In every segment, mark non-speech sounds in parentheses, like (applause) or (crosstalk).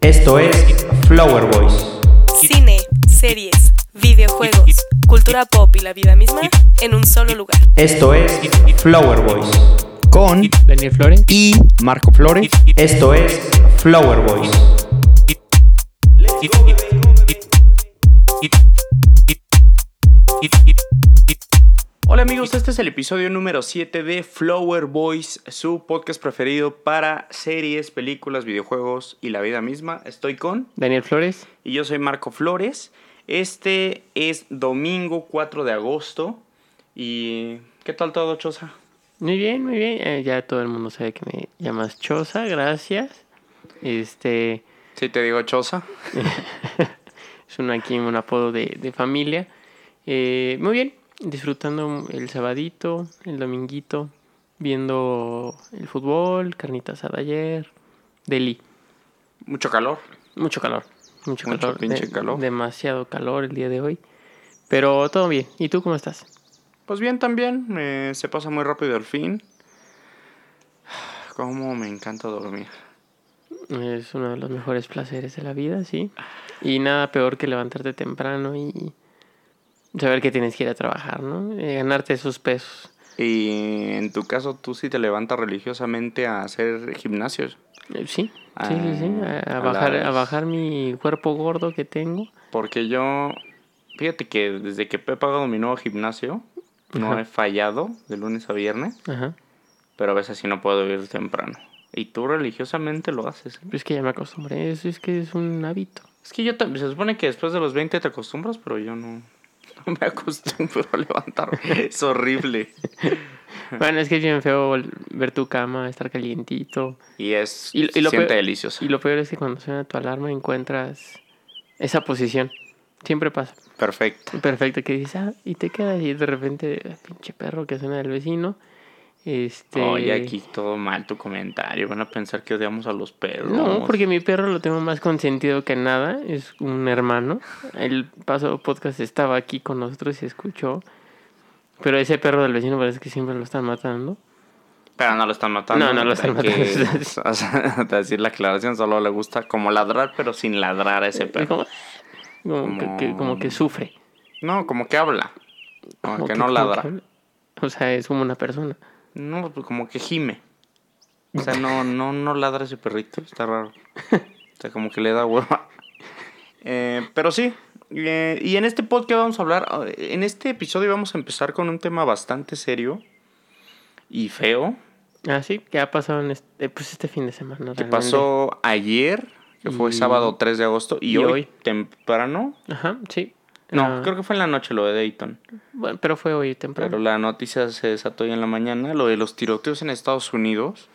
Esto es Flower Boys. Cine, series, videojuegos, cultura pop y la vida misma en un solo lugar. Esto es Flower Boys. con Daniel Flores. y Marco Flores. Esto es Flower Boys. Hola amigos, este es el episodio número 7 de Flower Boys, su podcast preferido para series, películas, videojuegos y la vida misma. Estoy con Daniel Flores. y yo soy Marco Flores. Este es domingo 4 de agosto. ¿Y qué tal todo, Choza? Muy bien, muy bien. Eh, ya todo el mundo sabe que me llamas Choza, gracias. Este (laughs) Sí, te digo Choza. (laughs) es un, aquí un apodo de, de familia. Eh, muy bien, disfrutando el sabadito, el dominguito, viendo el fútbol, carnita asada ayer, deli. Mucho calor. Mucho calor, mucho, Mucho calor. pinche calor. Demasiado calor el día de hoy. Pero todo bien. ¿Y tú cómo estás? Pues bien también, eh, se pasa muy rápido el fin. Cómo me encanta dormir. Es uno de los mejores placeres de la vida, sí. Y nada peor que levantarte temprano y saber que tienes que ir a trabajar, ¿no? Eh, ganarte esos pesos. Y en tu caso, tú sí te levantas religiosamente a hacer gimnasios. Eh, Sí, Ah, sí, sí, sí. A, a a bajar, a bajar mi cuerpo gordo que tengo. Porque yo, fíjate que desde que he pagado mi nuevo gimnasio, no Ajá. he fallado de lunes a viernes, Ajá. pero a veces sí no puedo ir temprano. Y tú religiosamente lo haces. ¿eh? Es que ya me acostumbré. Eso es que es un hábito. Es que yo también, se supone que después de los 20 te acostumbras, pero yo no, no (laughs) me acostumbro a levantarme. (laughs) Es horrible. Bueno, es que es bien feo ver tu cama, estar calientito. Y es, Y- lo siente peor- delicioso. Y lo peor es que cuando suena tu alarma encuentras esa posición. Siempre pasa. Perfecto. Perfecto, que dices, ah, y te quedas y de repente, "Ah, pinche perro que suena del vecino. Este. Oye, aquí todo mal tu comentario. Van a pensar que odiamos a los perros. No, porque mi perro lo tengo más consentido que nada. Es un hermano. El pasado podcast estaba aquí con nosotros y se escuchó. Pero ese perro del vecino parece que siempre lo están matando. Pero no lo están matando. No, no lo están Hay que, matando. (laughs) o sea, (laughs) decir la aclaración, solo le gusta como ladrar, pero sin ladrar a ese Es perro. como, como, que, que- como que sufre. No, como que habla. Como que no ladra. que o sea, es como una persona. No, pues como que gime. O sea, no, (laughs) no, no ladra ese perrito. Está raro. O sea, como que le da hueva. Eh, pero sí. eh, y en este podcast vamos a hablar. En este episodio vamos a empezar con un tema bastante serio y feo. Ah, sí, que ha pasado en este, pues este fin de semana. Que pasó ayer, que fue Y- sábado 3 de agosto. Y, y hoy, hoy. temprano. Ajá, sí. No, Ah, creo que fue en la noche lo de Dayton. Bueno, pero fue hoy temprano. Pero la noticia se desató hoy en la mañana. Lo de los tiroteos en Estados Unidos.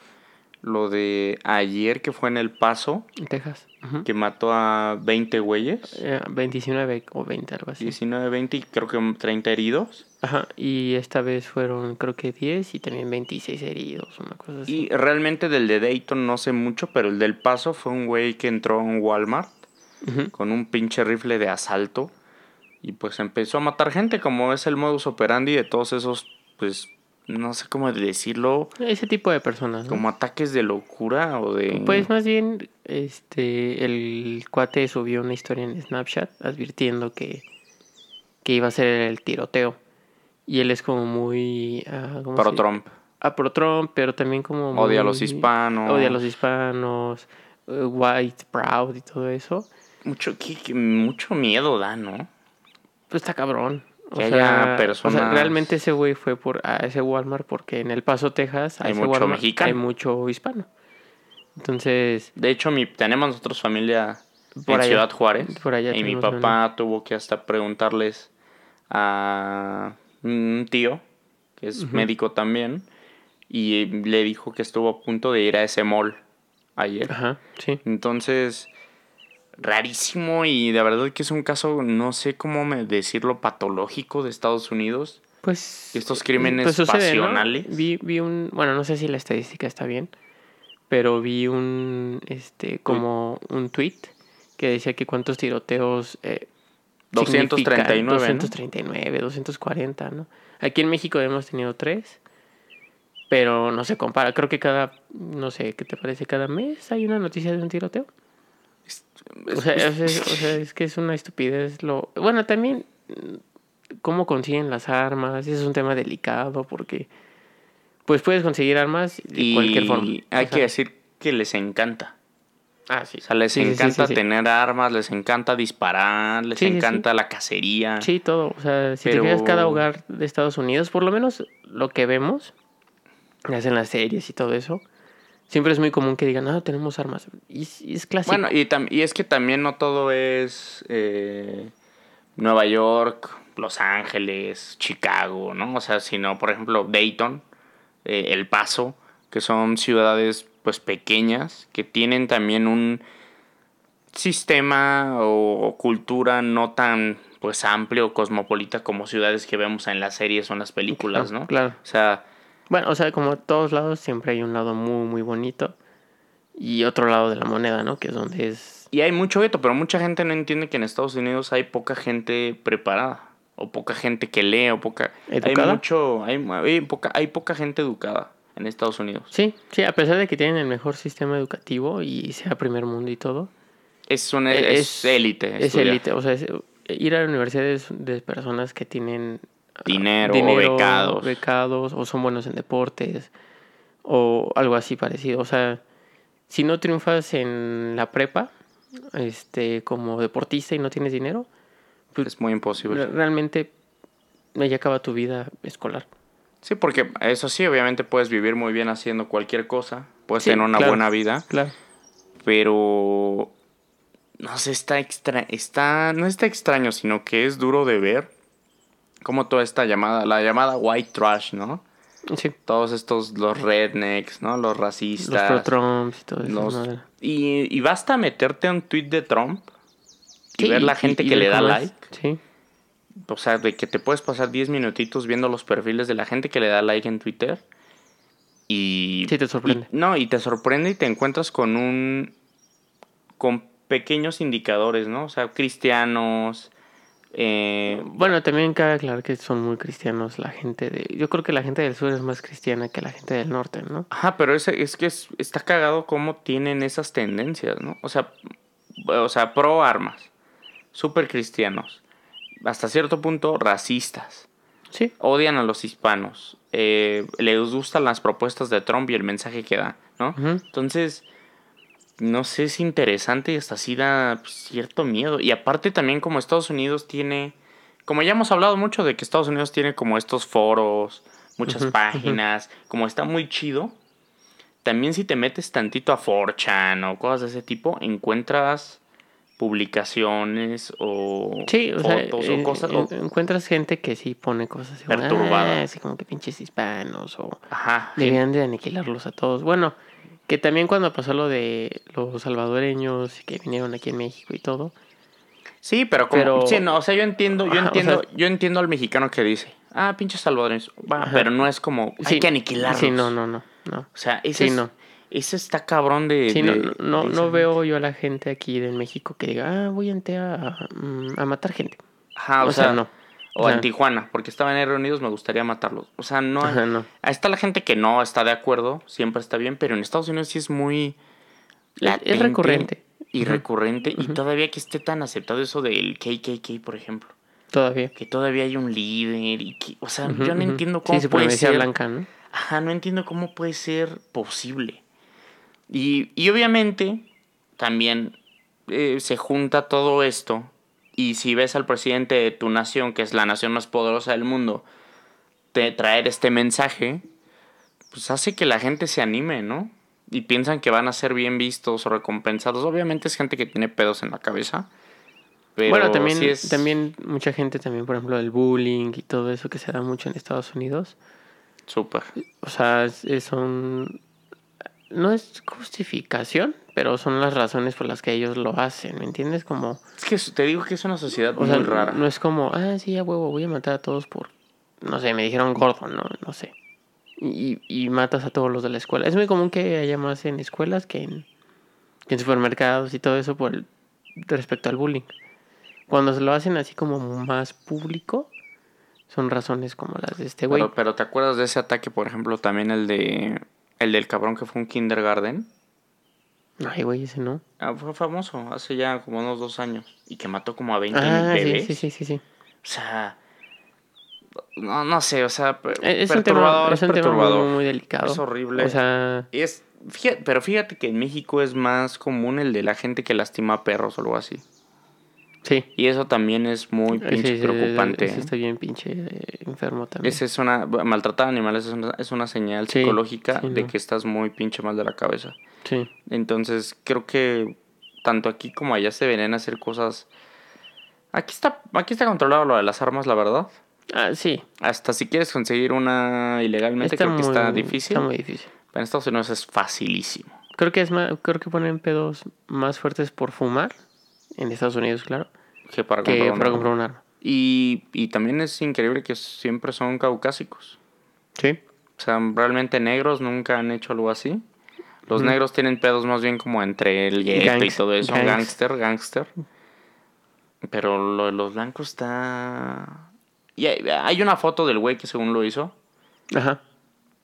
Lo de ayer que fue en El Paso, En Texas. Que mató a 20 güeyes. Eh, 29 o 20, algo así. 19, 20 y creo que 30 heridos. Ajá, y esta vez fueron creo que 10 y también 26 heridos, una cosa así. Y realmente del de Dayton no sé mucho, pero el del Paso fue un güey que entró a un Walmart con un pinche rifle de asalto. Y pues empezó a matar gente, como es el modus operandi de todos esos, pues, no sé cómo decirlo, Ese tipo de personas, ¿no? como ataques de locura o de... Pues más bien, este, el cuate subió una historia en Snapchat advirtiendo que, que iba a ser el tiroteo. Y él es como muy... ah, ¿cómo Pro Trump. Ah, pro Trump, pero también como... Odia a los hispanos. Odia a los hispanos, eh, white, proud y todo eso. Mucho, mucho miedo da, ¿no? Pues está cabrón. O Que sea, haya o personas- sea, realmente ese güey fue por a ese Walmart porque en El Paso, Texas, Hay mucho Walmart mexicano. hay mucho hispano. Entonces, De hecho, mi, tenemos nosotros familia Por en allá. Ciudad Juárez. Por allá y mi papá tuvo que hasta preguntarles a un tío, que es médico también, y le dijo que estuvo a punto de ir a ese mall ayer. ajá, sí. Entonces, rarísimo y de verdad que es un caso, no sé cómo me decirlo, patológico de Estados Unidos. Pues Estos crímenes pues sucede, ¿no? pasionales. Vi, vi un, bueno, no sé si la estadística está bien, pero vi un, este, como un tweet que decía que cuántos tiroteos eh, 239, significan. ¿no? 239, 240, ¿no? Aquí en México hemos tenido tres. pero no se compara. Creo que cada, no sé, ¿qué te parece? Cada mes hay una noticia de un tiroteo. O sea, es, o sea, es que es una estupidez. Lo... Bueno, también mm, cómo consiguen las armas. Es un tema delicado porque pues puedes conseguir armas de y cualquier forma. hay O que decir que les encanta. Ah, sí. O sea, les Sí, encanta sí, sí. tener armas, les encanta disparar, les encanta la cacería. Sí, todo. O sea, si Pero- te fijas cada hogar de Estados Unidos, por lo menos lo que vemos, hacen las series y todo eso, siempre es muy común que digan, ah, tenemos armas. Y, es- y es clásico. Bueno, y, tam- y es que también no todo es eh, Nueva York, Los Ángeles, Chicago, ¿no? O sea, sino, por ejemplo, Dayton, eh, El Paso, que son ciudades pues pequeñas, que tienen también un sistema o, o cultura no tan pues amplio o cosmopolita como ciudades que vemos en las series o en las películas, ¿no? Claro. O sea, Bueno, o sea, como todos lados, siempre hay un lado muy, muy bonito y otro lado de la moneda, ¿no? Que es donde es... Y hay mucho veto, pero mucha gente no entiende que en Estados Unidos hay poca gente preparada. O poca gente que lee, o poca... ¿Educada? Hay mucho... Hay, hay poca, hay poca gente educada en Estados Unidos. Sí, sí, a pesar de que tienen el mejor sistema educativo y sea primer mundo y todo. Es una... Es élite. Es élite, o sea, es- ir a la universidad es de personas que tienen ah, Dinero, o becados. becados, o son buenos en deportes, o algo así parecido. O sea, si no triunfas en la prepa, este, como deportista y no tienes dinero, Es muy imposible. re- realmente ahí acaba tu vida escolar. Sí, porque eso sí, obviamente puedes vivir muy bien haciendo cualquier cosa. Puedes Sí, tener una claro. buena vida. Claro. Pero... No sé, está extra... Está... No está extraño, sino que es duro de ver como toda esta llamada... La llamada white trash, ¿no? Sí. todos estos, los rednecks, ¿no? Los Los racistas. pro-Trumps y todo eso. los- y, y basta meterte a un tweet de Trump y Sí, ver la gente y que le da like. Sí. O sea, de que te puedes pasar 10 minutitos viendo los perfiles de la gente que le da like en Twitter. Y. Sí, te sorprende. no, y te sorprende y te encuentras con un. con pequeños indicadores, ¿no? O sea, cristianos. Eh, Bueno, también cabe aclarar que son muy cristianos la gente de... Yo creo que la gente del sur es más cristiana que la gente del norte, ¿no? Ajá, pero es, es que es- está cagado cómo tienen esas tendencias, ¿no? O sea, o sea, pro armas, super cristianos, hasta cierto punto racistas, Sí. odian a los hispanos, eh, les gustan las propuestas de Trump y el mensaje que da, ¿no? Entonces, no sé, es interesante y hasta así da pues, cierto miedo. Y aparte también como Estados Unidos tiene, como ya hemos hablado mucho de que Estados Unidos tiene como estos foros, muchas páginas, como está muy chido, también si te metes tantito a 4chan o cosas de ese tipo, encuentras publicaciones o Sí, o sea, fotos o cosas. en- o- encuentras gente que sí pone cosas así, como, Perturbada. "Ah", así como que pinches hispanos o ajá. debían de aniquilarlos a todos. Bueno, que también cuando pasó lo de los salvadoreños que vinieron aquí en México y todo, Sí, pero como, Pero- sí, no, o sea, yo entiendo, yo Ajá, o entiendo, sea- yo entiendo al mexicano que dice, ah, pinches salvadoreños, va, Ajá. pero no es como, hay sí, que aniquilarlos. Sí, no, no, no, no. O sea, ese, Sí, es- no. ese está cabrón de... Sí, no, de- no, de no esa- veo yo a la gente aquí de México que diga, ah, voy a, a, mm, a matar gente. Ajá, o, o sea, sea, no. O en Tijuana, porque estaba en R Unidos, me gustaría matarlos. O sea, no... Ajá, no. Ahí está la gente que no está de acuerdo, siempre está bien, pero en Estados Unidos sí es muy... Es- latente es recurrente. Y recurrente, y todavía que esté tan aceptado eso del KKK, por ejemplo. Todavía. Que todavía hay un líder y que... O sea, yo no entiendo cómo Sí, puede ser... blanca, ¿no? Ajá, no entiendo cómo puede ser posible. Y, y obviamente también eh, se junta todo esto. Y si ves al presidente de tu nación, que es la nación más poderosa del mundo, te traer este mensaje, pues hace que la gente se anime, ¿no? Y piensan que van a ser bien vistos o recompensados. Obviamente es gente que tiene pedos en la cabeza. Pero bueno, también, sí es- también mucha gente también, por ejemplo, el bullying y todo eso que se da mucho en Estados Unidos. Súper. O sea, son... No es justificación, pero son las razones por las que ellos lo hacen, ¿me entiendes? Como... Es que te digo que es una sociedad O muy sea, rara. no es como, ah, sí, a huevo, voy a matar a todos por... No sé, me dijeron gordo, no, no sé. Y, y matas a todos los de la escuela. Es muy común que haya más en escuelas que en, que en supermercados y todo eso por el- respecto al bullying. Cuando se lo hacen así como más público, son razones como las de este güey. Pero, pero ¿te acuerdas de ese ataque, por ejemplo, también el de el del cabrón que fue un kindergarten? Ay, güey, ese no. Ah, fue famoso hace ya como unos dos años y que mató como a 20 Ah, sí, bebés. sí, sí, sí, sí. O sea, no, no sé, o sea, Eh, Es un tema, perturbador, es un tema perturbador. muy, muy delicado. Es horrible. O sea, Es, fíjate, pero fíjate que en México es más común el de la gente que lastima a perros o algo así. Sí. Y eso también es muy pinche sí, preocupante. Eso está bien pinche enfermo también. Esa es una, maltratar a animales es una, es una señal Sí, psicológica sí, de no. que estás muy pinche mal de la cabeza. Sí. Entonces, creo que tanto aquí como allá se deberían hacer cosas. Aquí está, aquí está controlado lo de las armas, la verdad. Ah, sí. Hasta si quieres conseguir una ilegalmente, creo que está difícil. Está muy difícil. Pero en Estados Unidos es facilísimo. Creo que es más, creo que ponen pedos más fuertes por fumar en Estados Unidos, claro, Que para que comprar para comprar un arma. Y, y también es increíble que siempre son caucásicos. Sí. O sea, realmente negros nunca han hecho algo así. Los negros tienen pedos más bien como entre el gueto y todo eso. gangs. Gangster, gangster. Pero lo de los blancos está... Y hay, hay una foto del güey que según lo hizo. Ajá.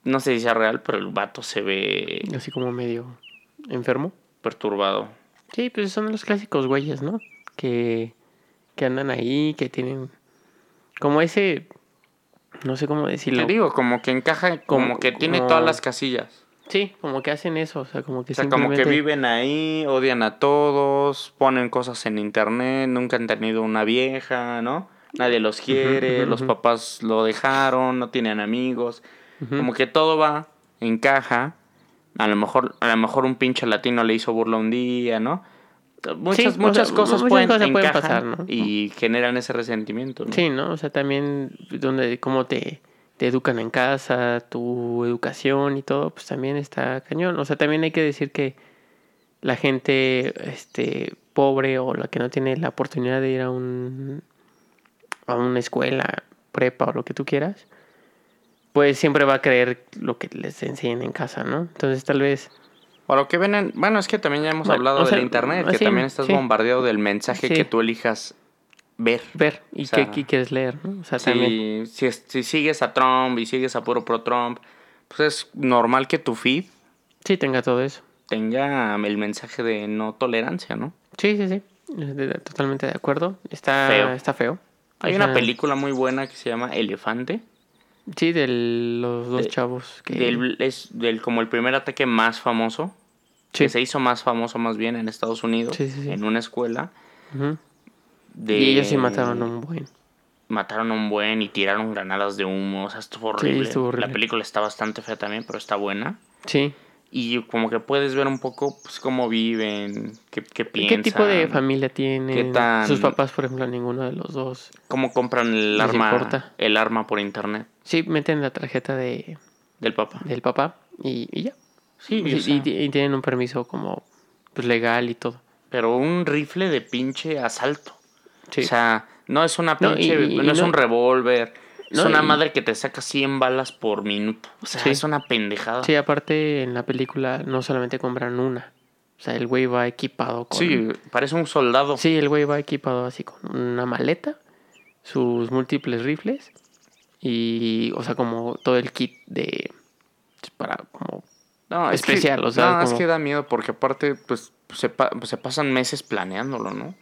No sé si sea real, pero el vato se ve Así como medio enfermo. perturbado. Sí, pues son los clásicos güeyes, ¿no? Que, que andan ahí, que tienen como ese, no sé cómo decirlo. Te digo, como que encaja, como, Como- que tiene como- todas las casillas. Sí, como que hacen eso, o sea, como que O sea, como que viven ahí, odian a todos, ponen cosas en internet, nunca han tenido una vieja, ¿no? Nadie los quiere, los papás lo dejaron, no tienen amigos. Como que todo va, encaja. A lo mejor, a lo mejor un pinche latino le hizo burla un día, ¿no? Muchas, Sí, muchas o sea, cosas muchas pueden, cosas pueden pasar, ¿no? y generan ese resentimiento, ¿no? Sí, ¿no? O sea, también donde cómo te, te educan en casa, tu educación y todo, pues también está cañón. O sea, también hay que decir que la gente este pobre o la que no tiene la oportunidad de ir a un a una escuela, prepa o lo que tú quieras, pues siempre va a creer lo que les enseñen en casa, ¿no? Entonces, tal vez O lo que ven en- Bueno, es que también ya hemos Bueno, hablado del sea, internet, que sí, también estás sí. bombardeado del mensaje Sí. que tú elijas ver. ver y O sea, qué quieres leer, ¿no? O sea, también Si, si, es- si sigues a Trump y sigues a puro pro Trump, pues es normal que tu feed sí tenga todo eso. tenga el mensaje de no tolerancia, ¿no? Sí, sí, sí. De- Totalmente de acuerdo. Está Feo. Está feo. Hay O una película muy buena que se llama Elefante. Sí, de los dos De- chavos que... Del, es del como el primer ataque más famoso. Sí. Que se hizo más famoso más bien en Estados Unidos. Sí, sí, sí. En una escuela. De, Y ellos sí mataron a un buen. Mataron a un buen y tiraron granadas de humo. O sea, estuvo horrible. estuvo horrible. La película está bastante fea también, pero está buena. Sí. Y como que puedes ver un poco pues cómo viven, qué, qué piensan. ¿Qué tipo de familia tienen? ¿Qué tan- Sus papás, por ejemplo, ninguno de los dos. Cómo compran el ¿Les arma, importa? el arma por internet Sí, meten la tarjeta de, del papá. del papá y, y ya. Sí, Y, o sea, y- y tienen un permiso como pues, legal y todo. pero un rifle de pinche asalto. Sí. O sea, no es una pinche, no, es no- un revólver. Es una madre que te saca 100 balas por minuto. O sea, Sí. es una pendejada. Sí, aparte en la película no solamente compran una. O sea, el güey va equipado con... Sí, parece un soldado. Sí, el güey va equipado así con una maleta, sus múltiples rifles y, o sea, como todo el kit de... para como... No, es especial, que, o sea, no, es como- que da miedo porque aparte, pues, se, pa- pues, se pasan meses planeándolo, ¿no?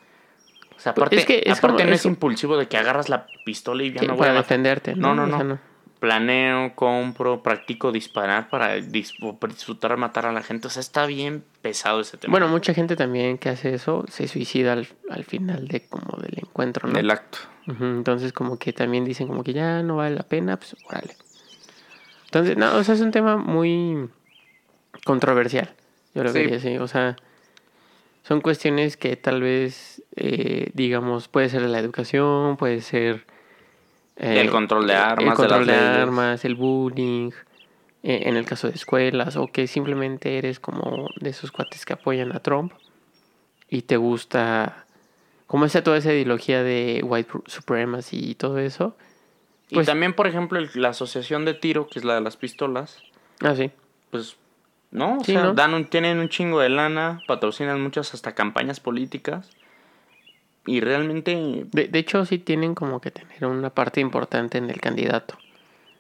O sea, aparte, es que es aparte no es impulsivo de que agarras la pistola y ya sí, me voy para a defenderte. No, No, no, O sea, no. Planeo, compro, practico disparar para dis- disfrutar matar a la gente. O sea, está bien pesado ese tema. Bueno, mucha gente también que hace eso se suicida al, al final de como del encuentro, ¿no? del acto. Entonces como que también dicen como que ya no vale la pena, pues órale. Entonces, no, o sea, es un tema muy controversial. Yo lo Sí. vería así. O sea, son cuestiones que tal vez, eh, digamos, puede ser la educación, puede ser... eh, El control de armas, El control de, las armas, el bullying, eh, en el caso de escuelas, o que simplemente eres como de esos cuates que apoyan a Trump y te gusta como esa toda esa ideología de white supremacy y todo eso. y pues- también, por ejemplo, el- la asociación de tiro, que es la de las pistolas, Ah, sí. pues, ¿no? O Sí, sea, ¿no? Dan un- tienen un chingo de lana, patrocinan muchas hasta campañas políticas. Y realmente, De, de hecho, sí tienen como que tener una parte importante en el candidato.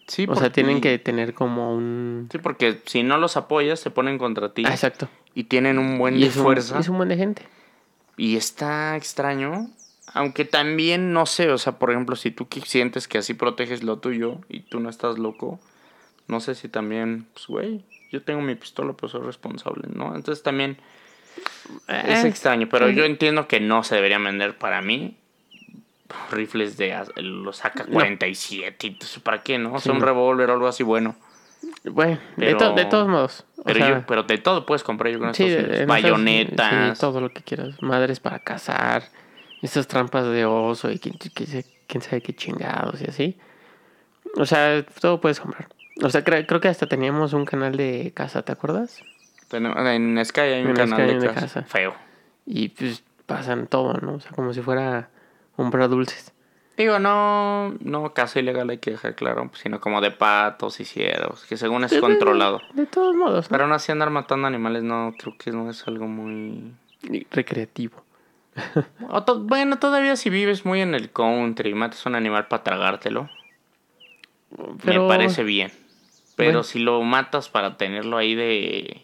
sí. o sea, porque- tienen que tener como un... Sí, porque si no los apoyas, se ponen contra ti. Ah, exacto. Y tienen un buen Y de es un, fuerza. es un buen de gente. Y está extraño. Aunque también, no sé, o sea, por ejemplo, si tú sientes que así proteges lo tuyo y tú no estás loco, no sé si también, pues, güey, yo tengo mi pistola, pero soy responsable, ¿no? Entonces también es Eh, extraño, pero yo entiendo que no se deberían vender para mí rifles de los AK-47 y todo eso, ¿para qué, no? O Sí, un no. revólver o algo así bueno. Bueno, de, Pero- to- de todos modos. Pero, sea, yo, pero de todo puedes comprar yo con sí, estos Bayonetas. sí, todo lo que quieras. Madres para cazar. Estas trampas de oso y quién, quién sabe- qué chingados y así. O sea, todo puedes comprar. O sea, cre- creo que hasta teníamos un canal de caza, ¿te acuerdas? Tenemos- En Sky hay un En canal Sky hay de de casa. casa. Feo. Y pues pasan todo, ¿no? O sea, como si fuera comprar dulces. Digo, no, no caza ilegal hay que dejar claro, sino como de patos y ciervos, que según es controlado. De todos modos, ¿no? Pero aún así andar matando animales no, creo que no es algo muy... Recreativo. (laughs) O to- Bueno, todavía si vives muy en el country y matas un animal para tragártelo, Pero- me parece bien. Pero Bueno. si lo matas para tenerlo ahí de,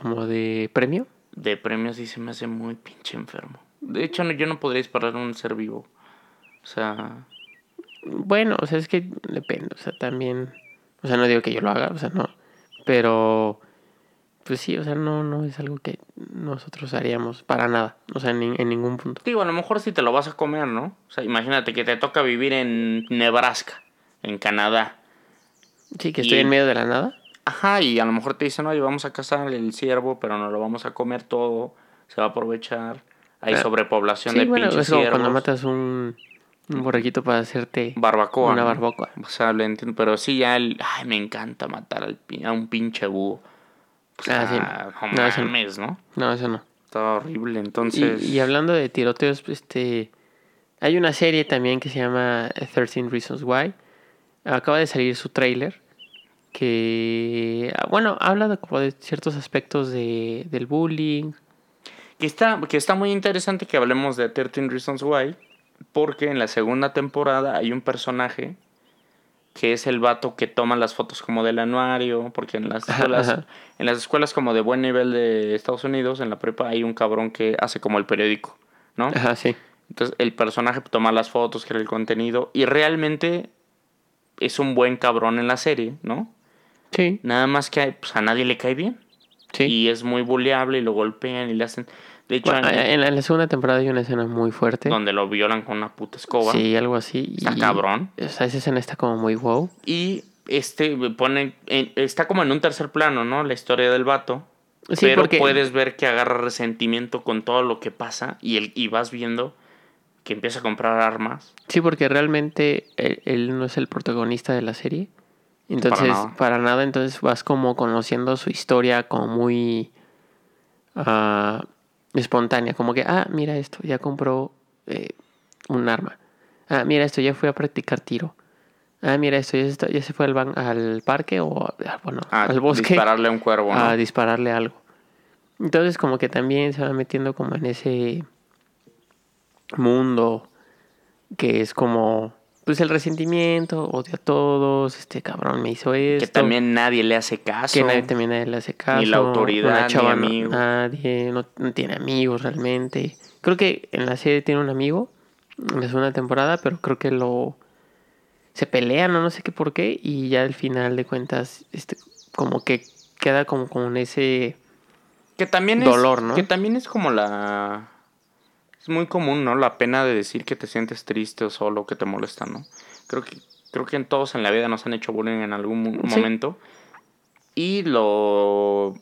Como de premio. de premios, sí se me hace muy pinche enfermo. De hecho, no- yo no podría disparar a un ser vivo. O sea, Bueno, o sea, es que depende, o sea, también, o sea, no digo que yo lo haga, o sea, no, pero, pues sí, o sea, no, no es algo que nosotros haríamos para nada, o sea, en, ni- en ningún punto. Digo, a lo mejor si te lo vas a comer, ¿no? O sea, imagínate que te toca vivir en Nebraska, en Canadá. Sí, que Y- estoy en medio de la nada. Ajá, y a lo mejor te dicen, oye, vamos a cazar el ciervo, pero no lo vamos a comer todo, se va a aprovechar. Hay Ah, sobrepoblación Sí, de bueno, pinches es como cuando matas un, un borreguito para hacerte Barbacoa. una ¿no? barbacoa. O sea, lo entiendo, pero sí ya el... Ay, me encanta matar al, a un pinche búho. Pues, Ah, sí. ah, no No, eso no. mames, ¿no? No, eso no. Está horrible, Y, entonces... y hablando de tiroteos, este, hay una serie también que se llama 13 Reasons Why. Acaba de salir su tráiler que, ah, bueno, habla de, como de ciertos aspectos de, del bullying. Que está, que está muy interesante que hablemos de 13 Reasons Why, porque en la segunda temporada hay un personaje que es el vato que toma las fotos como del anuario, porque en las Ajá, escuelas, ajá. en las escuelas como de buen nivel de Estados Unidos, en la prepa hay un cabrón que hace como el periódico, ¿no? Ajá, sí. Entonces el personaje toma las fotos, crea el contenido y realmente es un buen cabrón en la serie, ¿no? Sí, Nada más que pues, a nadie le cae bien. sí. Y es muy buleable y lo golpean y le hacen... De hecho, Bueno, en- en, la, segunda temporada hay una escena muy fuerte. donde lo violan con una puta escoba. Sí, algo así. Está y- cabrón. O sea, esa escena está como muy wow. Y este pone, en- está como en un tercer plano, ¿no? La historia del vato. Sí, pero porque- puedes ver que agarra resentimiento con todo lo que pasa y, el, y vas viendo que empieza a comprar armas. Sí, porque realmente él, él no es el protagonista de la serie. Entonces, nada. para nada, entonces vas como conociendo su historia como muy ah, espontánea. Como que, ah, mira esto, ya compró eh, un arma. Ah, mira esto, ya fue a practicar tiro. Ah, mira esto, ya se, ya se fue al, ban- al parque o ah, bueno, A al bosque dispararle a un cuervo, ¿no? a dispararle algo. Entonces como que también se va metiendo como en ese mundo que es como pues el resentimiento, odio a todos, este cabrón me hizo esto. que también nadie le hace caso. que nadie también nadie le hace caso. la autoridad, ni chava no- amigos. nadie, no, no tiene amigos realmente. Creo que en la serie tiene un amigo en la segunda temporada, pero creo que lo se pelean o no sé qué por qué y ya al final de cuentas este como que queda como con ese Que también Dolor, es, ¿no? Que también es como la... Es muy común, ¿no? La pena de decir que te sientes triste o solo, que te molesta, ¿no? Creo que, creo que en todos en la vida nos han hecho bullying en algún Sí. momento. Y lo,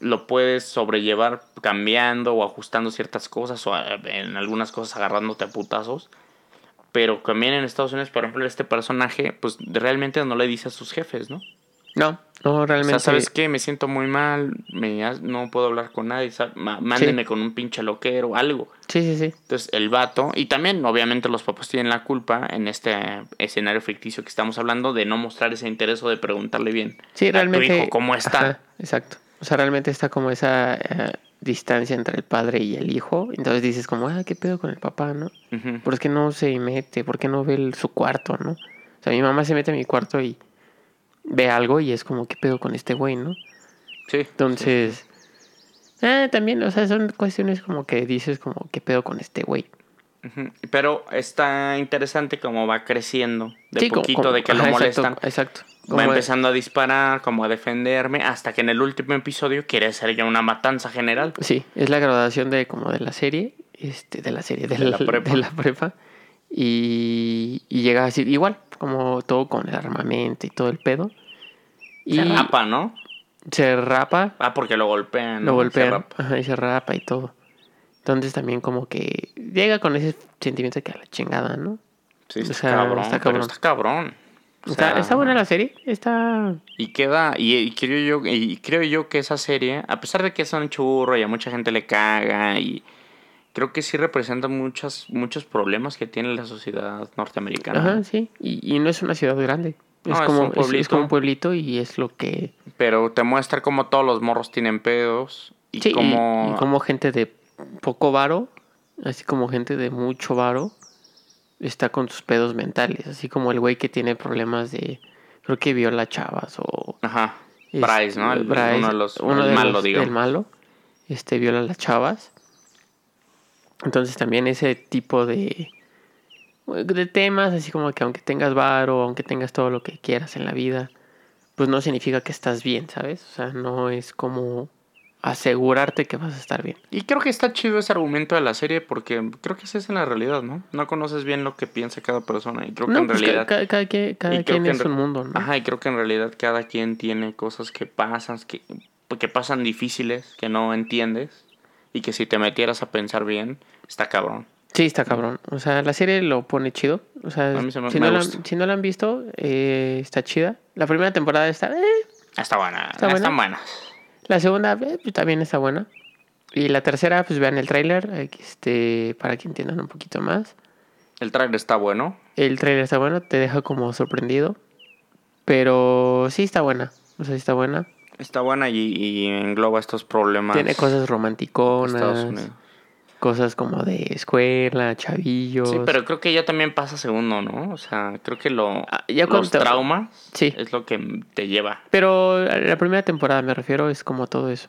lo puedes sobrellevar cambiando o ajustando ciertas cosas o a- en algunas cosas agarrándote a putazos. Pero también en Estados Unidos, por ejemplo, este personaje, pues realmente no le dice a sus jefes, ¿no? No, no O realmente sea, ¿sabes qué? Me siento muy mal, me, no puedo hablar con nadie, sa- ma- mándenme con un pinche loquero, algo. Sí, sí, sí. Entonces, el vato, y también, obviamente, los papás tienen la culpa en este escenario ficticio que estamos hablando de no mostrar ese interés o de preguntarle bien Sí, a tu realmente hijo cómo está. Ajá, exacto. O sea, realmente está como esa eh, distancia entre el padre y el hijo. Entonces dices como, ah, ¿qué pedo con el papá, no? Ujú. ¿Por qué no se mete? ¿Por qué no ve el- su cuarto, no? O sea, mi mamá se mete a mi cuarto y ve algo y es como, ¿qué pedo con este güey, no? Sí. Entonces, ah, también, o sea, son cuestiones como que dices como, ¿qué pedo con este güey? Pero está interesante cómo va creciendo. De Sí, poquito como- de que lo molestan. Exacto, exacto. Va empezando a disparar, como a defenderme, hasta que en el último episodio quiere hacer ya una matanza general. Sí, es la graduación de como de la serie, este, de la serie, de, De la, la (laughs) prepa. de la prepa. Y, y llega así, igual, como todo con el armamento y todo el pedo. Y Se rapa, ¿no? se rapa, Ah, porque lo golpean. lo ¿no? Se golpean, rapa. ajá, y se rapa y todo. Entonces también como que llega con ese sentimiento de que a la chingada, ¿no? Sí, está, O sea, cabrón, está pero cabrón. está cabrón. O Está, sea, está buena la serie, está... Y queda, y, y creo yo, y creo yo que esa serie, a pesar de que es un churro y a mucha gente le caga, y creo que sí representa muchas, muchos problemas que tiene la sociedad norteamericana. Ajá, sí. Y, y no es una ciudad grande. No, es, es como, un es- como un pueblito y es lo que... Pero te muestra cómo todos los morros tienen pedos y Sí, y- y, como gente de poco varo, así como gente de mucho varo, está con sus pedos mentales. Así como el güey que tiene problemas de... Creo que viola chavas o... Ajá. Bryce, ¿no? El- Bryce, uno de los... uno el de malo, los- digamos. El malo. Este viola a las chavas. Entonces también ese tipo de... De temas, así como que aunque tengas varo, aunque tengas todo lo que quieras en la vida, pues no significa que estás bien, ¿sabes? O sea, no es como asegurarte que vas a estar bien. Y creo que está chido ese argumento de la serie porque creo que esa es en la realidad, ¿no? No conoces bien lo que piensa cada persona y creo que en pues realidad... ca- cada, quien, cada es un mundo, ¿no? Ajá, y creo que en realidad cada quien tiene cosas que pasan, que, que pasan difíciles, que no entiendes, y que si te metieras a pensar bien, está cabrón. Sí, está cabrón. O sea, la serie lo pone chido. O sea, se me- si, me no la, gusta. si no la han visto, eh, está chida. La primera temporada está... eh, Está buena, ¿Está buena? están buenas. La segunda eh, también está buena. Y la tercera, pues vean el tráiler, eh, este, para que entiendan un poquito más. El trailer está bueno. El tráiler está bueno, te deja como sorprendido. Pero sí está buena. O sea, sí está buena. Está buena y, y engloba estos problemas. Tiene cosas romanticonas. Cosas como de escuela, chavillos. Sí, pero creo que ya también pasa segundo, ¿no? O sea, creo que lo, Ah, ya los te- traumas Sí. es lo que te lleva. Pero la primera temporada, me refiero, es como todo eso.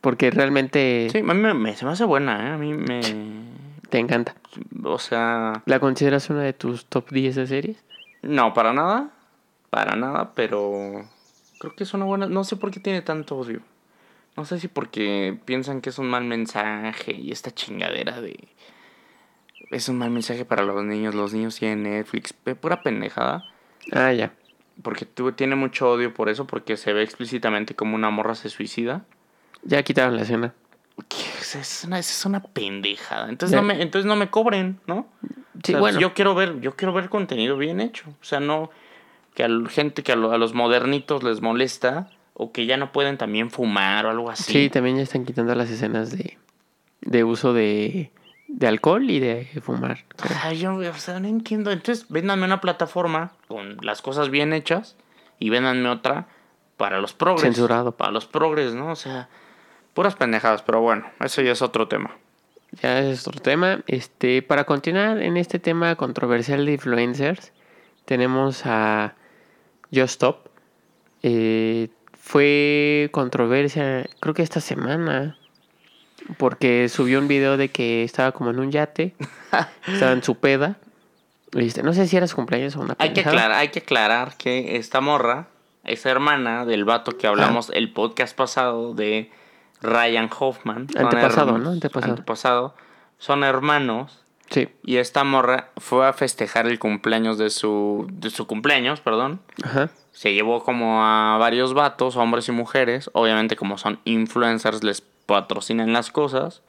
Porque realmente Sí, a mí me, me- se me hace buena, ¿eh? A mí me... te encanta. O sea... ¿La consideras una de tus top 10 de series? No, para nada. Para nada, pero creo que es una buena... No sé por qué tiene tanto odio. No sé si porque piensan que es un mal mensaje y esta chingadera de... Es un mal mensaje para los niños. Los niños tienen Netflix. Pura pendejada. Ah, ya. Porque tu- tiene mucho odio por eso. Porque se ve explícitamente como una morra se suicida. Ya quitaron la escena. Es, es una, es una pendejada. Entonces Ya. no, me, entonces no me cobren, ¿no? Sí, O sea, bueno. Yo quiero ver, yo quiero ver contenido bien hecho. O sea, no que a la gente que a, lo- a los modernitos les molesta o que ya no pueden también fumar o algo así. Sí, también ya están quitando las escenas de, de uso de, de alcohol y de fumar. Ay, yo, o sea, no entiendo. Entonces, véndanme una plataforma con las cosas bien hechas y véndanme otra para los progres. Censurado. Para los progres, ¿no? O sea, puras pendejadas, pero bueno, eso ya es otro tema. Ya es otro tema. Este, para continuar en este tema controversial de influencers, tenemos a Just Stop. Eh, fue controversia, creo que esta semana, porque subió un video de que estaba como en un yate, (laughs) estaba en su peda. Este, no sé si era su cumpleaños o una Hay que, aclarar, hay que aclarar que esta morra es hermana del vato que hablamos el podcast pasado de Ryan Hoffman. Antepasado, ¿no? Antepasado. antepasado. Son hermanos. Sí, Y esta morra fue a festejar el cumpleaños de su, de su cumpleaños, perdón. ajá. Se llevó como a varios vatos, hombres y mujeres. Obviamente como son influencers les patrocinan las cosas.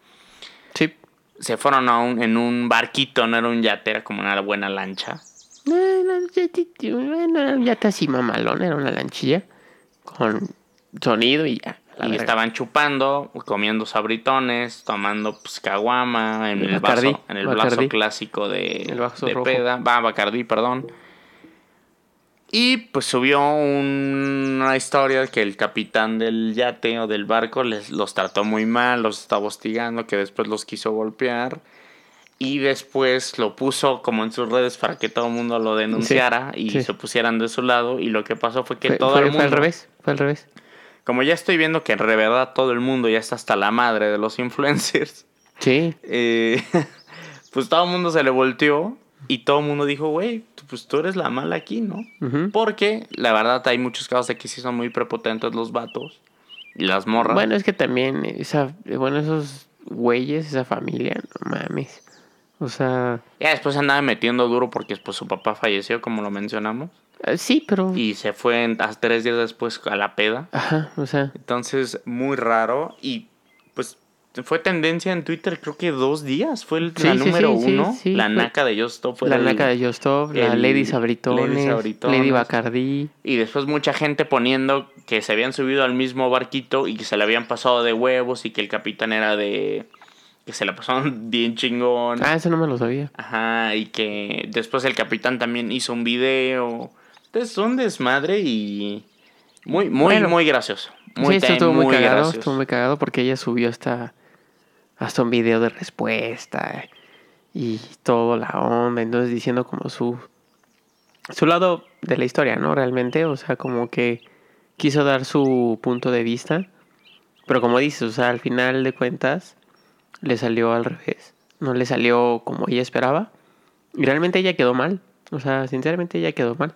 Sí. Se fueron a un, en un barquito, no era un yate, era como una buena lancha. Eh, no, Bueno, era un yate así mamalón, era una lanchilla con sonido y ya. La y verga. estaban chupando, comiendo sabritones, tomando pues, caguama en el Bacardí, vaso, en el Bacardí. vaso clásico de, El vaso de rojo. peda, va, Bacardí, perdón. Y pues subió una historia que el capitán del yate o del barco les, los trató muy mal, los estaba hostigando, que después los quiso golpear. Y después lo puso como en sus redes para que todo el mundo lo denunciara y sí. se pusieran de su lado. Y lo que pasó fue que Fue, todo fue- el fue mundo... al revés, fue al revés. Como ya estoy viendo que en verdad todo el mundo ya está hasta la madre de los influencers, Sí, eh, (laughs) pues todo el mundo se le volteó y todo el mundo dijo, güey, pues tú eres la mala aquí, ¿no? Porque la verdad hay muchos casos de que sí son muy prepotentes los vatos y las morras. Bueno, es que también esa, bueno, esos güeyes, esa familia, no mames. O sea, Ya después andaba metiendo duro porque pues su papá falleció, como lo mencionamos. eh, sí, pero... Y se fue en- a tres días después a la peda. Ajá, o sea, Entonces, muy raro. Y pues fue tendencia en Twitter, creo que dos días. Fue el, Sí, la sí, número sí, uno. sí, la naca de Justo fue la naca de Justov, la Lady Sabritones, Lady Lady, Sabritones. Bacardí. Y después mucha gente poniendo que se habían subido al mismo barquito y que se le habían pasado de huevos y que el capitán era de... que se la pasaron (laughs) bien chingón. Ah, eso no me lo sabía. Ajá, y que después el capitán también hizo un video. Entonces, un desmadre y muy, muy, Bueno. muy gracioso. Muy, sí, esto estuvo muy, cagado, gracioso. estuvo muy cagado porque ella subió hasta, hasta un video de respuesta y todo la onda, entonces diciendo como su, su lado de la historia, ¿no? Realmente, o sea, como que quiso dar su punto de vista, pero como dices, o sea, al final de cuentas le salió al revés, no le salió como ella esperaba y realmente ella quedó mal, o sea, sinceramente ella quedó mal.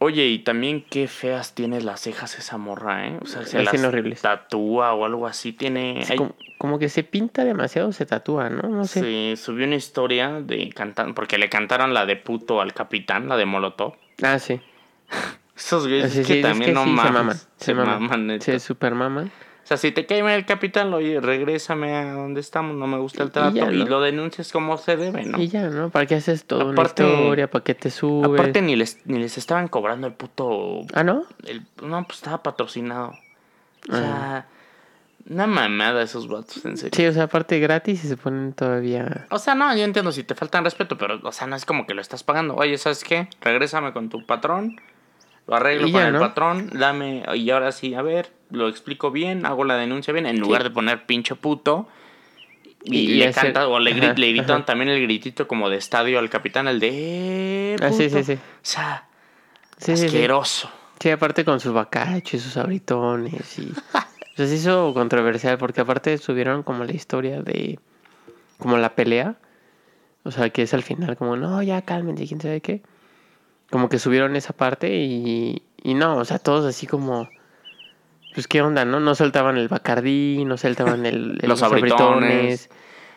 Oye, y también qué feas tiene las cejas esa morra, ¿eh? O sea, se Las horribles. tatúa o algo así. Tiene... Sí, como, como que se pinta demasiado, se tatúa, ¿no? No sé. Se subió una historia de cantar... Porque le cantaron la de puto al capitán, la de Molotov. Ah, sí. (laughs) Esos güeyes Sí, es sí, que es también que no sí, mames. se maman. Se, maman. maman. Se super maman. O sea, si te cae mal el capitán, oye, regrésame a donde estamos, no me gusta el trato. Y, ya, ¿no? lo denuncias como se debe, ¿no? Y ya, ¿no? ¿Para qué haces toda Aparte- una historia? ¿Para qué te subes? Aparte ni les, ni les estaban cobrando el puto... Ah, ¿no? el- no, pues estaba patrocinado. O Ah. sea, una mamada esos vatos, en serio. Sí, o sea, aparte gratis y se ponen todavía... O sea, no, yo entiendo si te faltan respeto, pero, o sea, no es como que lo estás pagando. Oye, ¿sabes qué? Regrésame con tu patrón, lo arreglo Y con ya, el ¿no? patrón, dame, y ahora sí, a ver, lo explico bien, hago la denuncia bien, en lugar de poner pinche puto. Y, Y- le canta, o le, gri- ajá, le gritan ajá. también el gritito como de estadio al capitán, el de... "Eh, Ah, sí, puto". sí, sí. O sea, Sí, asqueroso. Sí, aparte con sus bacachos y sus abritones y... O sea, se hizo controversial porque aparte subieron como la historia de... Como la pelea. O sea, que es al final como, no, ya cálmense, quién sabe qué. Como que subieron esa parte y... Y no, o sea, todos así como... Pues qué onda, ¿no? No soltaban el bacardí, no soltaban el, (laughs) el- Los abritones.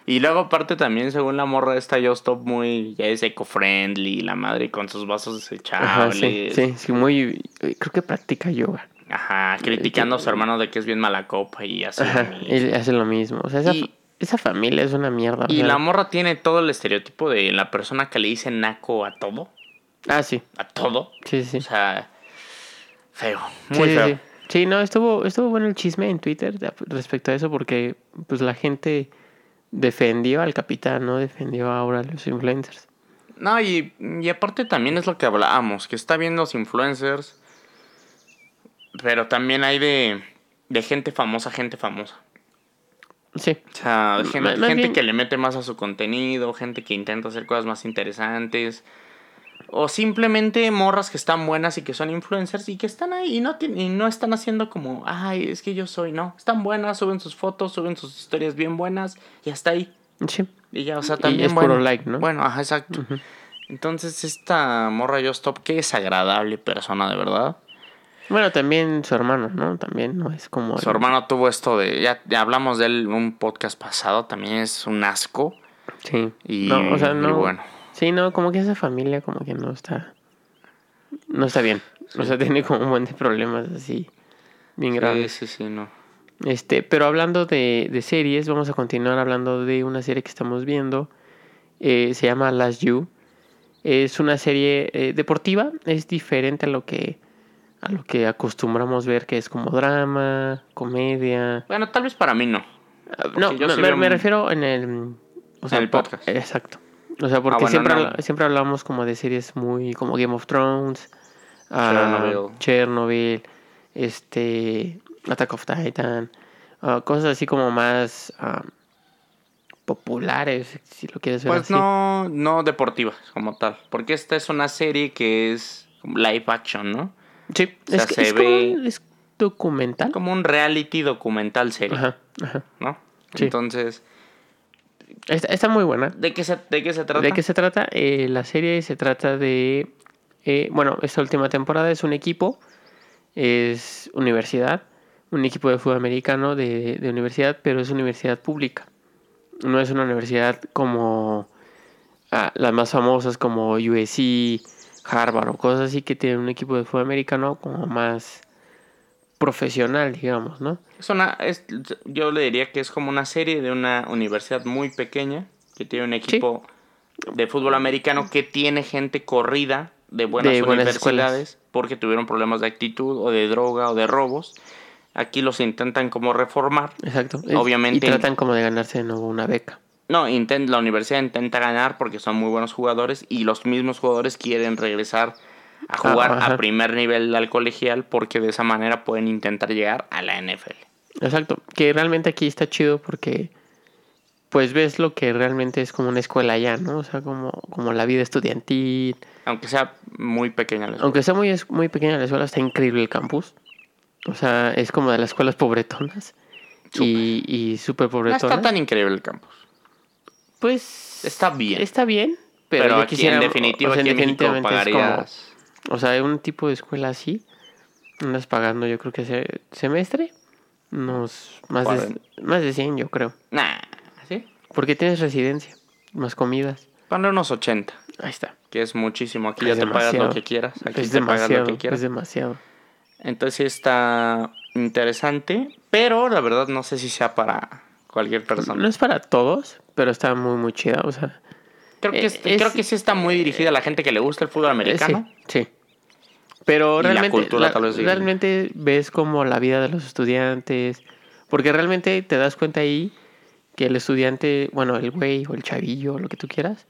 Y luego aparte también, según la morra esta, yo stop muy, ya es eco-friendly, la madre con sus vasos Ajá, desechables. sí, sí, sí, muy... Creo que practica yoga. Ajá, criticando a su hermano de que es bien mala copa y así. Ajá, él hace lo mismo. O sea, esa, Y- esa familia es una mierda. Y la morra tiene todo el estereotipo de la persona que le dice naco a todo. Ah, sí. A todo. Sí, sí. O sea, feo. Muy sí, feo. sí. Sí, no, estuvo, estuvo bueno el chisme en Twitter respecto a eso porque pues la gente defendió al capitán, no defendió ahora a los influencers. No, y, y aparte también es lo que hablábamos, que está bien los influencers, pero también hay de, de gente famosa, gente famosa. Sí. O sea, gente bien- que le mete más a su contenido, gente que intenta hacer cosas más interesantes. O simplemente morras que están buenas y que son influencers y que están ahí y no, y no están haciendo como, ay, es que yo soy, no. Están buenas, suben sus fotos, suben sus historias bien buenas y hasta ahí. Sí. Y ya, o sea, Y también es puro bueno. like, ¿no? Bueno, ajá, exacto. Entonces, esta morra Yo Stop, qué desagradable persona, de verdad. Bueno, también su hermano, ¿no? También no es como... Su hermano tuvo esto de, ya, ya hablamos de él en un podcast pasado, también es un asco. Sí. Y, no, o sea, y no... bueno. Sí, no, como que esa familia como que no está... No está bien. O sea, tiene como un buen de problemas así. Bien graves. Sí, sí, sí, no. Este, pero hablando de, de series, vamos a continuar hablando de una serie que estamos viendo. Eh, se llama Last You. Es una serie eh, deportiva, es diferente a lo que a lo que acostumbramos ver, que es como drama, comedia. Bueno, tal vez para mí no. Ah, No, yo me, me- un- refiero en el, o sea, En el po- podcast. Exacto. O sea, porque bueno, siempre, no. siempre hablamos como de series muy como Game of Thrones, ah, Chernobyl. Chernobyl, este, Attack of Titan, ah, cosas así como más ah, populares, si lo quieres ver Pues así. no, no deportivas como tal. Porque esta es una serie que es live action, ¿no? Sí, o sea, es, que- se es como ve- un- es documental. Como un reality documental serie, Ajá, ajá. ¿no? Sí. Entonces, Está, está muy buena. ¿de qué se, de qué se trata? ¿De qué se trata? Eh, la serie se trata de. eh, bueno, esta última temporada es un equipo, es universidad, un equipo de fútbol americano de, de universidad, pero es universidad pública. No es una universidad como ah, las más famosas como USC, Harvard o cosas así que tienen un equipo de fútbol americano como más profesional, digamos, ¿no? Es una, es, yo le diría que es como una serie de una universidad muy pequeña que tiene un equipo de fútbol americano que tiene gente corrida de buenas De buenas universidades porque tuvieron problemas de actitud o de droga o de robos. Aquí los intentan como reformar. Exacto. Obviamente- Y tratan como de ganarse de nuevo una beca. No, intent- la universidad intenta ganar porque son muy buenos jugadores y los mismos jugadores quieren regresar a jugar Ah, a primer nivel al colegial porque de esa manera pueden intentar llegar a la NFL. Exacto, que realmente aquí está chido porque pues ves lo que realmente es como una escuela ya, ¿no? O sea, como, como la vida estudiantil. Aunque sea muy pequeña la escuela. Aunque sea muy, muy pequeña la escuela, está increíble el campus. O sea, es como de las escuelas pobretonas. Y, y súper No pobretonas. está tan increíble el campus. Pues Está bien. Está bien, pero, Pero, yo aquí quisiera- en definitiva, o sea, aquí en México definitivamente es como- pagarías... O sea, un tipo de escuela así, andas pagando yo creo que ese semestre, unos más de, más de 100 yo creo. Nah, ¿sí? Porque tienes residencia, más comidas. Ponle unos 80, Ahí está. que es muchísimo. Aquí Es ya te pagas lo que quieras. Aquí es te pagas lo que quieras. es demasiado. Entonces sí está interesante, pero la verdad no sé si sea para cualquier persona. No es para todos, pero está muy, muy chida. O sea, Creo que, eh, es- es- creo que sí está muy dirigida a la gente que le gusta el fútbol eh, americano. sí, sí. Pero la realmente, cultura la- tal vez sí. realmente ves como la vida de los estudiantes. Porque realmente te das cuenta ahí que el estudiante, bueno, el güey o el chavillo, lo que tú quieras,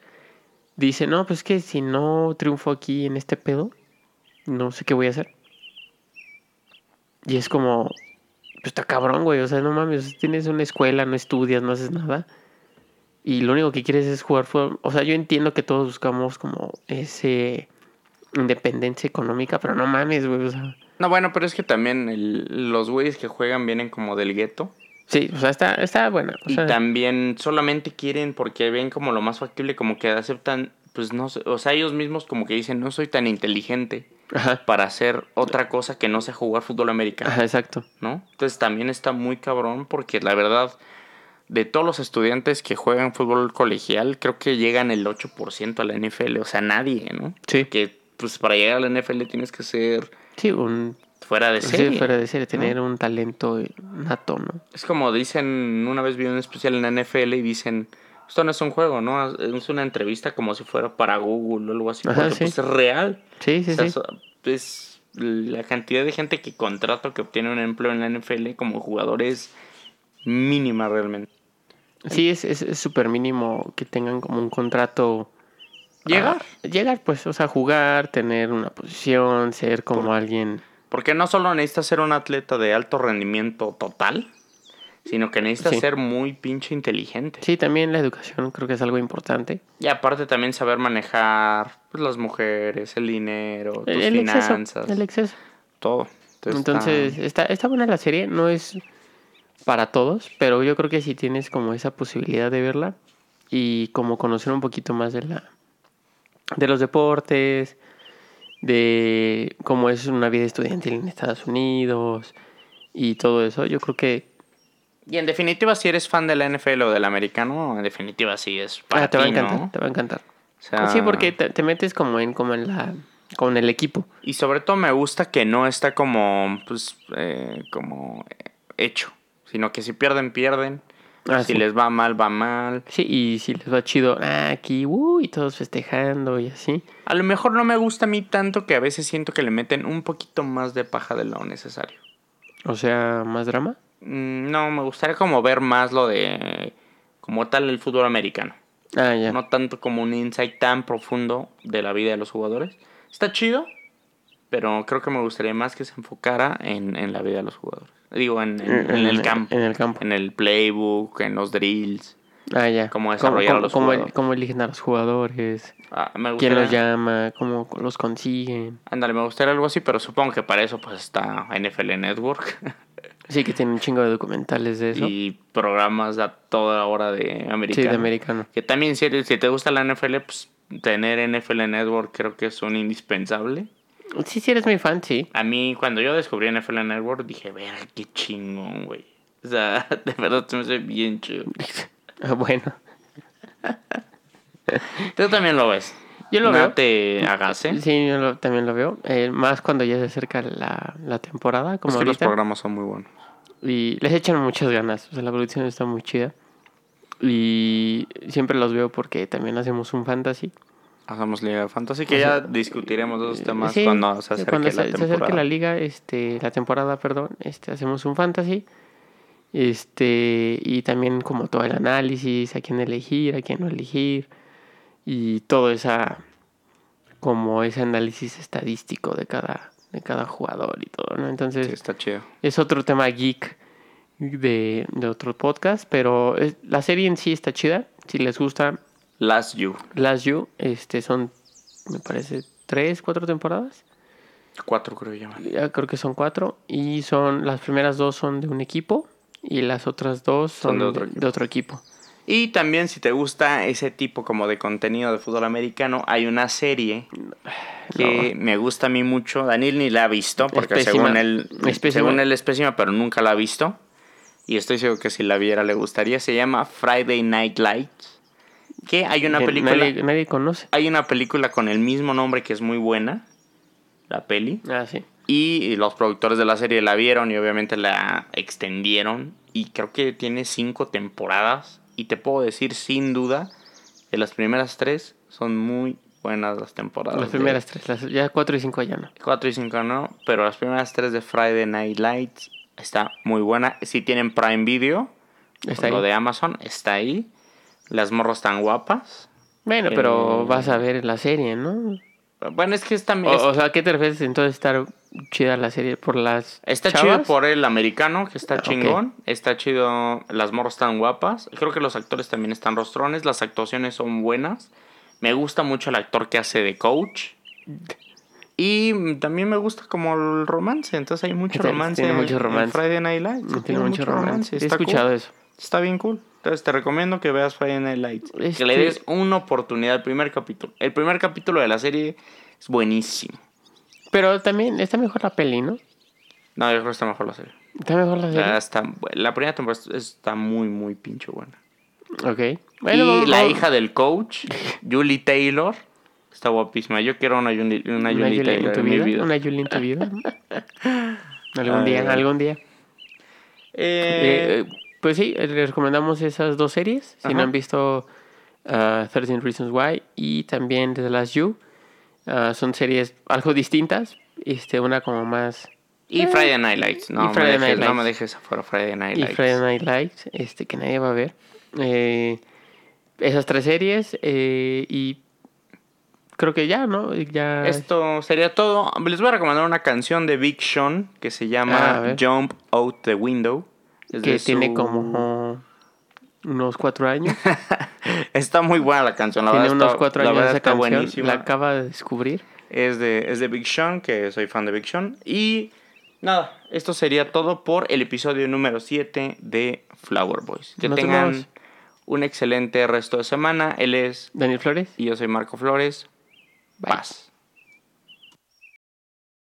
dice, no, pues que si no triunfo aquí en este pedo, no sé qué voy a hacer. Y es como, pues está cabrón, güey. O sea, no mames, tienes una escuela, no estudias, no haces nada. Y lo único que quieres es jugar fútbol. O sea, yo entiendo que todos buscamos como ese independencia económica, pero no mames, güey. O sea, No, bueno, pero es que también el- los güeyes que juegan vienen como del gueto. sí, o sea, está, está buena. O Y sea, también solamente quieren porque ven como lo más factible, como que aceptan, pues no sé, o sea, ellos mismos como que dicen, no soy tan inteligente Ajá, para hacer otra cosa que no sea jugar fútbol americano, ajá, exacto. ¿no? Entonces también está muy cabrón porque la verdad, de todos los estudiantes que juegan fútbol colegial, creo que llegan el 8% a la NFL, o sea, nadie, ¿no? Sí. Que pues para llegar a la NFL tienes que ser Sí, un... fuera de sí, serie. fuera de serie, tener un talento nato, ¿no? Es como dicen, una vez vi un especial en la NFL y dicen, esto no es un juego, ¿no? Es una entrevista como si fuera para Google o algo así, Ajá, porque sí. pues es real. Sí, sí, O sea, sí. es la cantidad de gente que contrata que obtiene un empleo en la NFL como jugador es mínima realmente. Sí, es es es súper mínimo que tengan como un contrato. Llegar. ah, llegar, pues, o sea, jugar, tener una posición, ser como alguien. Porque no solo necesitas ser un atleta de alto rendimiento total, sino que necesitas Sí. ser muy pinche inteligente. Sí, también la educación creo que es algo importante. Y aparte también saber manejar pues, las mujeres, el dinero, tus El, el exceso. finanzas, El exceso. todo. Entonces, Entonces, está- está, está buena la serie, no es para todos, pero yo creo que si tienes como esa posibilidad de verla y como conocer un poquito más de la de los deportes, de cómo es una vida estudiantil en Estados Unidos y todo eso, yo creo que Y en definitiva, si eres fan de la NFL o del americano, en definitiva sí es para ah, te va a encantar, ¿no? te va a encantar. O sea, Sí, porque te, te metes como en como en la con el equipo. Y sobre todo me gusta que no está como, pues, eh, como hecho, sino que si pierden, pierden. Ah, si sí. les va mal, va mal. Sí, y si les va chido, ah, aquí, uh, y todos festejando y así. A lo mejor no me gusta a mí tanto que a veces siento que le meten un poquito más de paja de lo necesario. O sea, más drama. Mm, No, me gustaría como ver más lo de, como tal, el fútbol americano. Ah, ya. No tanto como un insight tan profundo de la vida de los jugadores. Está chido, pero creo que me gustaría más que se enfocara en, en la vida de los jugadores. Digo, en, en- en el campo. En el campo. En el playbook, en los drills. Ah, ya. Cómo desarrollar a los cómo- jugadores. cómo eligen a los jugadores. Ah, me ¿Quién los gustaría- llama? ¿Cómo los consiguen? Ándale, me gustaría algo así, pero supongo que para eso pues está NFL Network (laughs) Sí, que tiene un chingo de documentales de eso. y programas a toda hora de sí, americano. de americano. Que también si, si te gusta la NFL, pues tener NFL Network creo que es un indispensable. Sí, sí, eres muy fan, sí. A mí cuando yo descubrí NFL Network dije, ver qué chingón, güey. O sea, (laughs) de verdad se me hace bien chido. (laughs) Bueno. Tú también lo ves. Yo lo no veo. te hagas, ¿eh? Sí, yo lo- también lo veo. Eh, más cuando ya se acerca la, la temporada, como es que los programas son muy buenos. Y les echan muchas ganas. O sea, la producción está muy chida. Y siempre los veo porque también hacemos un fantasy. Hacemos Liga de Fantasy, que ya discutiremos esos temas Sí, cuando se acerque cuando la se, se temporada. acerque la liga, este, la temporada, perdón, este, hacemos un fantasy. Este, y también como todo el análisis, a quién elegir, a quién no elegir. Y todo esa, como ese análisis estadístico de cada, de cada jugador y todo, ¿no? Entonces, Sí, está chido. es otro tema geek de, de otro podcast, pero es- la serie en sí está chida. Si les gusta Last You. Last You, este, son, me parece, tres, cuatro temporadas. Cuatro creo que llaman. Ya creo que son cuatro. Y son, las primeras dos son de un equipo y las otras dos son, de de, otro de equipo. otro equipo. Y también si te gusta ese tipo como de contenido de fútbol americano, hay una serie que me gusta a mí mucho. Daniel ni la ha visto, porque según él, según él es pésima, pero nunca la ha visto. Y estoy seguro que si la viera le gustaría. Se llama Friday Night Lights. Que hay una película. Nadie, nadie conoce. Hay una película con el mismo nombre que es muy buena. La peli. Ah, sí. Y los productores de la serie la vieron y obviamente la extendieron. Y creo que tiene cinco temporadas. Y te puedo decir sin duda que las primeras tres son muy buenas las temporadas. Las de- primeras tres, las, ya cuatro y cinco ya no. Cuatro y cinco no, pero las primeras tres de Friday Night Lights está muy buena. Si tienen Prime Video, Está lo ahí. de Amazon, está ahí. Las morros están guapas. Bueno, pero Eh, vas a ver la serie, ¿no? Bueno, es que es O, también... o sea, ¿a qué te refieres entonces estar chida la serie por las Está chavas? chido por el americano, que está chingón. Está chido, las morras están guapas. Creo que los actores también están rostrones. Las actuaciones son buenas. Me gusta mucho el actor que hace de coach. Y también me gusta como el romance. Entonces hay mucho Tiene- romance. tiene mucho en romance. Friday Night Lights. No tiene mucho romance. He Está escuchado cool. eso. Está bien cool. Entonces te recomiendo que veas Friday Night Lights. Que Este- le des una oportunidad al primer capítulo. El primer capítulo de la serie es buenísimo. Pero también está mejor la peli, ¿no? No, yo creo que está mejor la serie. Está mejor la serie. La, está, la primera temporada está muy, muy pinche buena. Ok. y vamos- la vamos- hija del coach, (laughs) Julie Taylor, está guapísima. Yo quiero una, Julie- una Una Julie Julie en Taylor tu en mi vida. vida. Una Julie en tu vida. (laughs) algún Ay, día, ay. algún día. Eh, Eh, pues sí, les recomendamos esas dos series. Si Ajá. no han visto uh, 13 Reasons Why y también The Last You, uh, son series algo distintas. Este, una como más. y Friday Night Lights. No, y me dejes, Night no me dejes afuera Friday Night y Lights. Friday Night Lights, este, que nadie va a ver. Eh, esas tres series eh, y creo que ya, ¿no? Ya. Esto sería todo. Les voy a recomendar una canción de Big Sean que se Ah, llama ver. Jump Out the Window. Que tiene como unos cuatro años. (laughs) Está muy buena la canción, la tiene verdad unos está- cuatro años esa canción. buenísima. La acaba de descubrir. Es de, es de Big Sean, que soy fan de Big Sean. Y nada, esto sería todo por el episodio número 7 de Flower Boys. Que tengan un excelente resto de semana. Él es Daniel Flores. y yo soy Marco Flores. Bye. Paz.